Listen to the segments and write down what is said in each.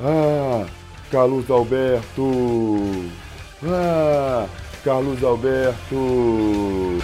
Ah, Carlos Alberto! Ah, Carlos Alberto!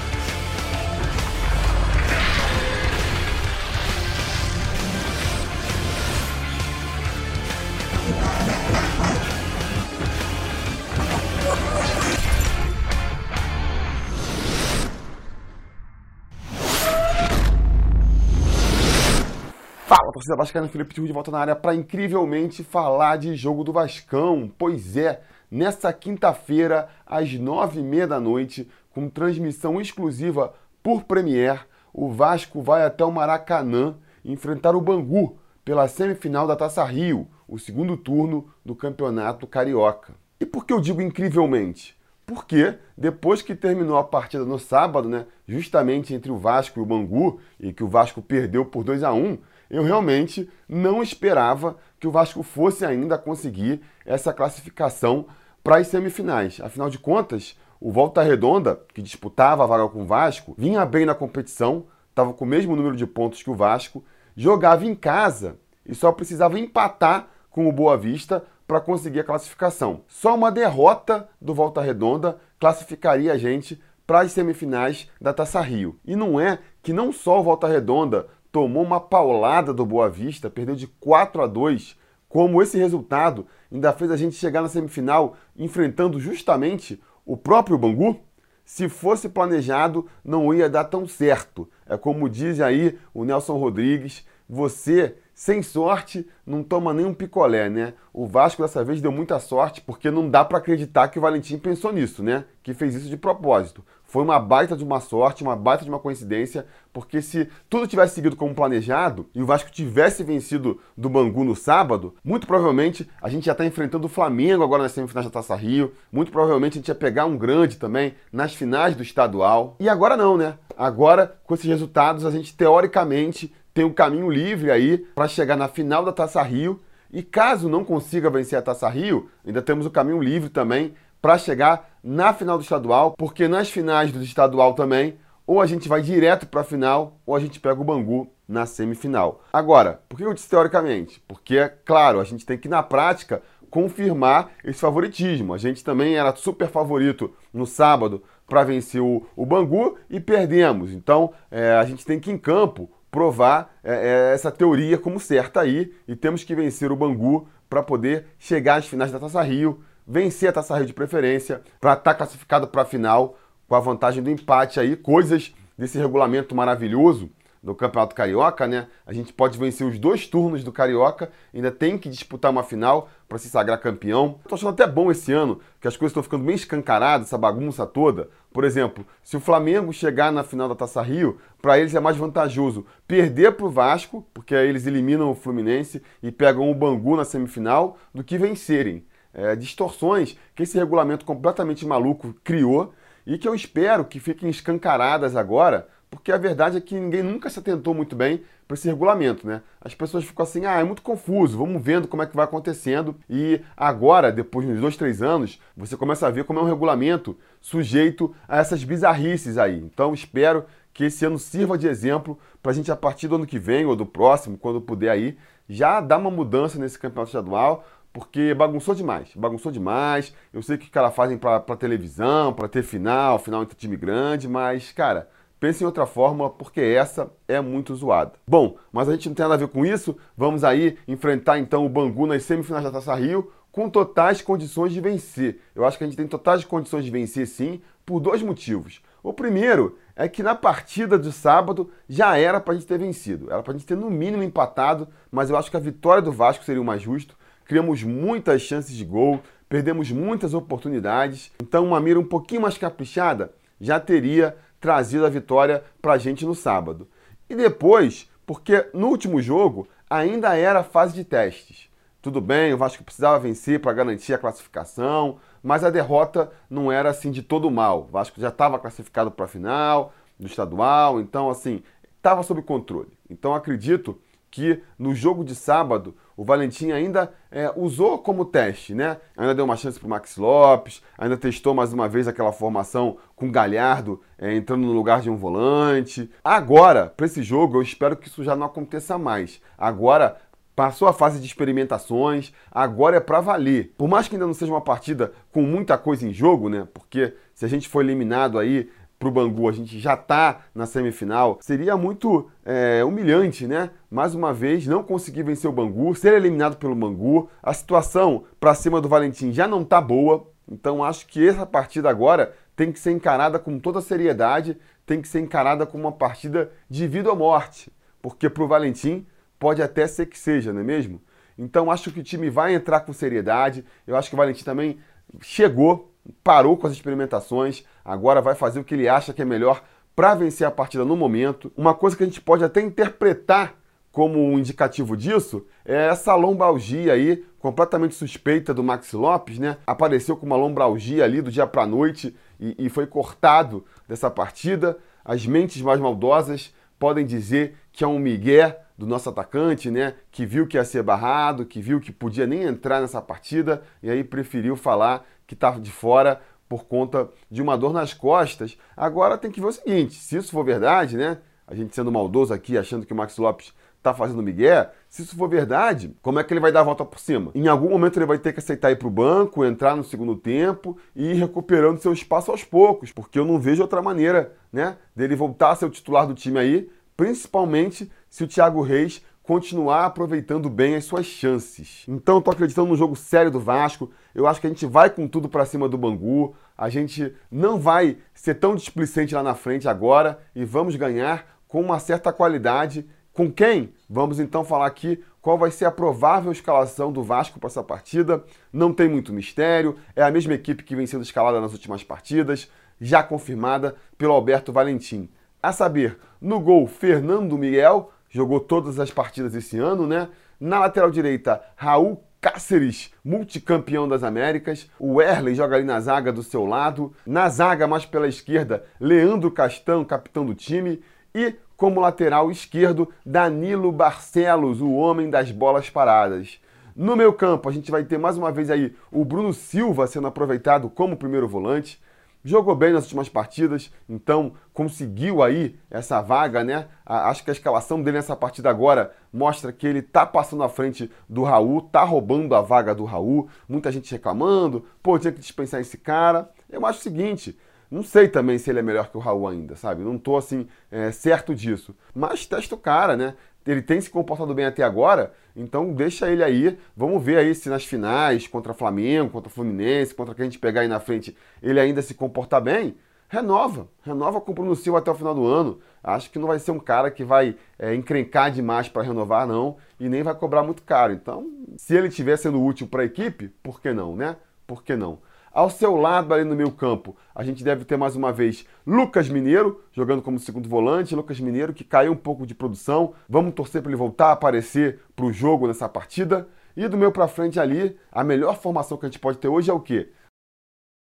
Fala, torcida vascaína, Felipe Tiru de volta na área para incrivelmente falar de jogo do Vascão. Pois é, nessa quinta-feira, às nove e meia da noite, com transmissão exclusiva por Premier, o Vasco vai até o Maracanã enfrentar o Bangu pela semifinal da Taça Rio, o segundo turno do Campeonato Carioca. E por que eu digo incrivelmente? Porque depois que terminou a partida no sábado, né, justamente entre o Vasco e o Bangu, e que o Vasco perdeu por 2 a 1 eu realmente não esperava que o Vasco fosse ainda conseguir essa classificação para as semifinais. Afinal de contas, o Volta Redonda, que disputava a vaga com o Vasco, vinha bem na competição, estava com o mesmo número de pontos que o Vasco, jogava em casa e só precisava empatar com o Boa Vista para conseguir a classificação. Só uma derrota do Volta Redonda classificaria a gente para as semifinais da Taça Rio. E não é que não só o Volta Redonda tomou uma paulada do Boa Vista, perdeu de 4 a 2. Como esse resultado ainda fez a gente chegar na semifinal enfrentando justamente o próprio Bangu? Se fosse planejado, não ia dar tão certo. É como diz aí o Nelson Rodrigues: você, sem sorte, não toma nem um picolé, né? O Vasco dessa vez deu muita sorte, porque não dá para acreditar que o Valentim pensou nisso, né? Que fez isso de propósito. Foi uma baita de uma sorte, uma baita de uma coincidência, porque se tudo tivesse seguido como planejado e o Vasco tivesse vencido do Bangu no sábado, muito provavelmente a gente já está enfrentando o Flamengo agora nas semifinais da Taça Rio, muito provavelmente a gente ia pegar um grande também nas finais do estadual. E agora não, né? Agora, com esses resultados, a gente teoricamente tem um caminho livre aí para chegar na final da Taça Rio. E caso não consiga vencer a Taça Rio, ainda temos o caminho livre também para chegar na final do estadual, porque nas finais do estadual também, ou a gente vai direto para a final, ou a gente pega o Bangu na semifinal. Agora, por que eu disse teoricamente? Porque, claro, a gente tem que, na prática, confirmar esse favoritismo. A gente também era super favorito no sábado para vencer o, o, Bangu e perdemos. Então, é, a gente tem que, em campo, provar é, é, essa teoria como certa aí e temos que vencer o Bangu para poder chegar às finais da Taça Rio vencer a Taça Rio de preferência, para estar tá classificado para a final com a vantagem do empate aí, coisas desse regulamento maravilhoso do Campeonato Carioca, né? A gente pode vencer os dois turnos do Carioca, ainda tem que disputar uma final para se sagrar campeão. Tô achando até bom esse ano, que as coisas estão ficando bem escancaradas, essa bagunça toda. Por exemplo, se o Flamengo chegar na final da Taça Rio, para eles é mais vantajoso perder para o Vasco, porque aí eles eliminam o Fluminense e pegam o Bangu na semifinal, do que vencerem é, distorções que esse regulamento completamente maluco criou e que eu espero que fiquem escancaradas agora, porque a verdade é que ninguém nunca se atentou muito bem para esse regulamento, né? As pessoas ficam assim, ah, é muito confuso, vamos vendo como é que vai acontecendo. E agora, depois de dois, três anos, você começa a ver como é um regulamento sujeito a essas bizarrices aí. Então, espero que esse ano sirva de exemplo para a gente, a partir do ano que vem ou do próximo, quando puder aí, já dar uma mudança nesse campeonato estadual, porque bagunçou demais, bagunçou demais. Eu sei que os caras fazem pra, pra televisão, pra ter final, final entre time grande, mas, cara, pense em outra fórmula, porque essa é muito zoada. Bom, mas a gente não tem nada a ver com isso. Vamos aí enfrentar então o Bangu nas semifinais da Taça Rio com totais condições de vencer. Eu acho que a gente tem totais condições de vencer sim, por dois motivos. O primeiro é que na partida de sábado já era para a gente ter vencido. Era para a gente ter no mínimo empatado, mas eu acho que a vitória do Vasco seria o mais justo criamos muitas chances de gol, perdemos muitas oportunidades. Então, uma mira um pouquinho mais caprichada já teria trazido a vitória para a gente no sábado. E depois, porque no último jogo ainda era fase de testes. Tudo bem, o Vasco precisava vencer para garantir a classificação, mas a derrota não era assim de todo mal. O Vasco já estava classificado para a final do estadual, então assim, estava sob controle. Então acredito que no jogo de sábado o Valentim ainda é, usou como teste, né? Ainda deu uma chance para Max Lopes, ainda testou mais uma vez aquela formação com Galhardo é, entrando no lugar de um volante. Agora, para esse jogo, eu espero que isso já não aconteça mais. Agora, Passou a fase de experimentações, agora é para valer. Por mais que ainda não seja uma partida com muita coisa em jogo, né? Porque se a gente for eliminado aí para o Bangu, a gente já está na semifinal, seria muito é, humilhante, né? Mais uma vez, não conseguir vencer o Bangu, ser eliminado pelo Bangu. A situação para cima do Valentim já não está boa, então acho que essa partida agora tem que ser encarada com toda seriedade, tem que ser encarada como uma partida de vida ou morte, porque para o Valentim pode até ser que seja, não é mesmo? Então acho que o time vai entrar com seriedade. Eu acho que o Valentim também chegou, parou com as experimentações, agora vai fazer o que ele acha que é melhor para vencer a partida no momento. Uma coisa que a gente pode até interpretar como um indicativo disso é essa lombalgia aí, completamente suspeita do Max Lopes, né? Apareceu com uma lombalgia ali do dia para noite e, e foi cortado dessa partida. As mentes mais maldosas podem dizer que é um migué do nosso atacante, né? Que viu que ia ser barrado, que viu que podia nem entrar nessa partida e aí preferiu falar que estava de fora por conta de uma dor nas costas. Agora tem que ver o seguinte: se isso for verdade, né? A gente sendo maldoso aqui, achando que o Max Lopes está fazendo migué, se isso for verdade, como é que ele vai dar a volta por cima? Em algum momento ele vai ter que aceitar ir para o banco, entrar no segundo tempo e ir recuperando seu espaço aos poucos, porque eu não vejo outra maneira, né, dele voltar a ser o titular do time aí, principalmente se o Thiago Reis continuar aproveitando bem as suas chances. Então, estou acreditando no jogo sério do Vasco. Eu acho que a gente vai com tudo para cima do Bangu. A gente não vai ser tão displicente lá na frente agora e vamos ganhar com uma certa qualidade. Com quem? Vamos então falar aqui qual vai ser a provável escalação do Vasco para essa partida. Não tem muito mistério, é a mesma equipe que vem sendo escalada nas últimas partidas, já confirmada pelo Alberto Valentim. A saber, no gol, Fernando Miguel, jogou todas as partidas esse ano, né? Na lateral direita, Raul Cáceres, multicampeão das Américas. O Erley joga ali na zaga do seu lado. Na zaga, mais pela esquerda, Leandro Castão, capitão do time. E como lateral esquerdo, Danilo Barcelos, o homem das bolas paradas. No meio campo, a gente vai ter mais uma vez aí o Bruno Silva sendo aproveitado como primeiro volante jogou bem nas últimas partidas, então conseguiu aí essa vaga, né? Acho que a escalação dele nessa partida agora mostra que ele tá passando à frente do Raul, tá roubando a vaga do Raul. Muita gente reclamando, pô, tinha que dispensar esse cara. Eu acho o seguinte, não sei também se ele é melhor que o Raul ainda, sabe? Não tô assim é, certo disso. Mas testa o cara, né? Ele tem se comportado bem até agora, então deixa ele aí. Vamos ver aí se nas finais, contra Flamengo, contra Fluminense, contra quem a gente pegar aí na frente, ele ainda se comportar bem. Renova, renova com o Bruno Silva até o final do ano. Acho que não vai ser um cara que vai é, encrencar demais para renovar, não, e nem vai cobrar muito caro. Então, se ele estiver sendo útil para a equipe, por que não, né? Por que não? Ao seu lado, ali no meio campo, a gente deve ter mais uma vez Lucas Mineiro, jogando como segundo volante. Lucas Mineiro, que caiu um pouco de produção. Vamos torcer para ele voltar a aparecer para o jogo nessa partida. E do meio para frente ali, a melhor formação que a gente pode ter hoje é o quê?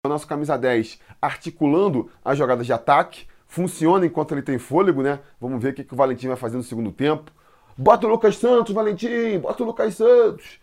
O nosso camisa 10 articulando as jogadas de ataque. Funciona enquanto ele tem fôlego, né? Vamos ver o que, que o Valentim vai fazer no segundo tempo. Bota o Lucas Santos, Valentim! Bota o Lucas Santos!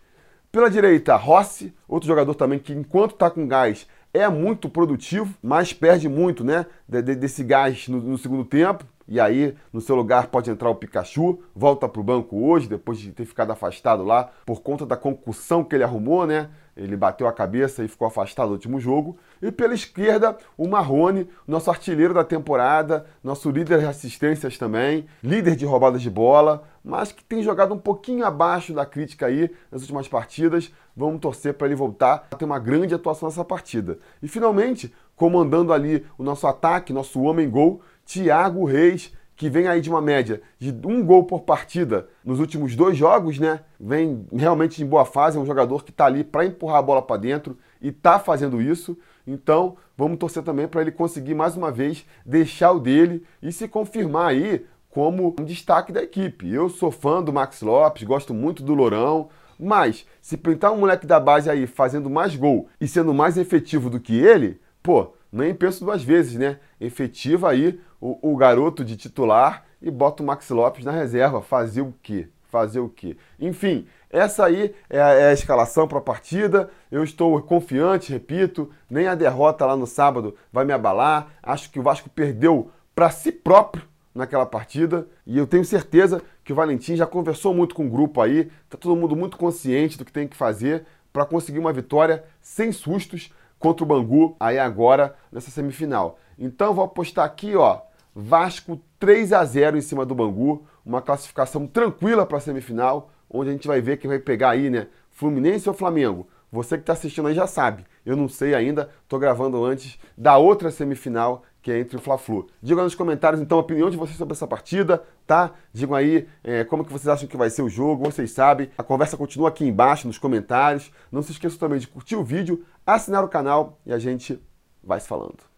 Pela direita, Rossi, outro jogador também que, enquanto está com gás, é muito produtivo, mas perde muito né, desse gás no, no segundo tempo. E aí, no seu lugar, pode entrar o Pikachu, volta para o banco hoje, depois de ter ficado afastado lá por conta da concussão que ele arrumou, né? Ele bateu a cabeça e ficou afastado do último jogo. E pela esquerda, o Marrone, nosso artilheiro da temporada, nosso líder de assistências também, líder de roubadas de bola, mas que tem jogado um pouquinho abaixo da crítica aí nas últimas partidas. Vamos torcer para ele voltar a ter uma grande atuação nessa partida. E finalmente, comandando ali o nosso ataque, nosso homem-gol, Thiago Reis, que vem aí de uma média de um gol por partida nos últimos dois jogos, né? Vem realmente em boa fase, é um jogador que está ali para empurrar a bola para dentro e está fazendo isso. Então, vamos torcer também para ele conseguir mais uma vez deixar o dele e se confirmar aí como um destaque da equipe. Eu sou fã do Max Lopes, gosto muito do Lourão, mas se pintar um moleque da base aí fazendo mais gol e sendo mais efetivo do que ele, pô, nem penso duas vezes, né? Efetiva aí o, o garoto de titular e bota o Max Lopes na reserva. Fazer o quê? Fazer o quê? Enfim, essa aí é a, é a escalação para a partida. Eu estou confiante, repito, nem a derrota lá no sábado vai me abalar. Acho que o Vasco perdeu para si próprio naquela partida e eu tenho certeza que o Valentim já conversou muito com o grupo aí, tá todo mundo muito consciente do que tem que fazer para conseguir uma vitória sem sustos contra o Bangu aí agora nessa semifinal. Então vou apostar aqui, ó, Vasco 3 a 0 em cima do Bangu, uma classificação tranquila para a semifinal, onde a gente vai ver quem vai pegar aí, né? Fluminense ou Flamengo? Você que está assistindo aí já sabe. Eu não sei ainda, estou gravando antes da outra semifinal, que é entre o Fla-Flu. Digam nos comentários, então, a opinião de vocês sobre essa partida, tá? Digam aí é, como que vocês acham que vai ser o jogo, vocês sabem. A conversa continua aqui embaixo, nos comentários. Não se esqueçam também de curtir o vídeo, assinar o canal e a gente vai se falando.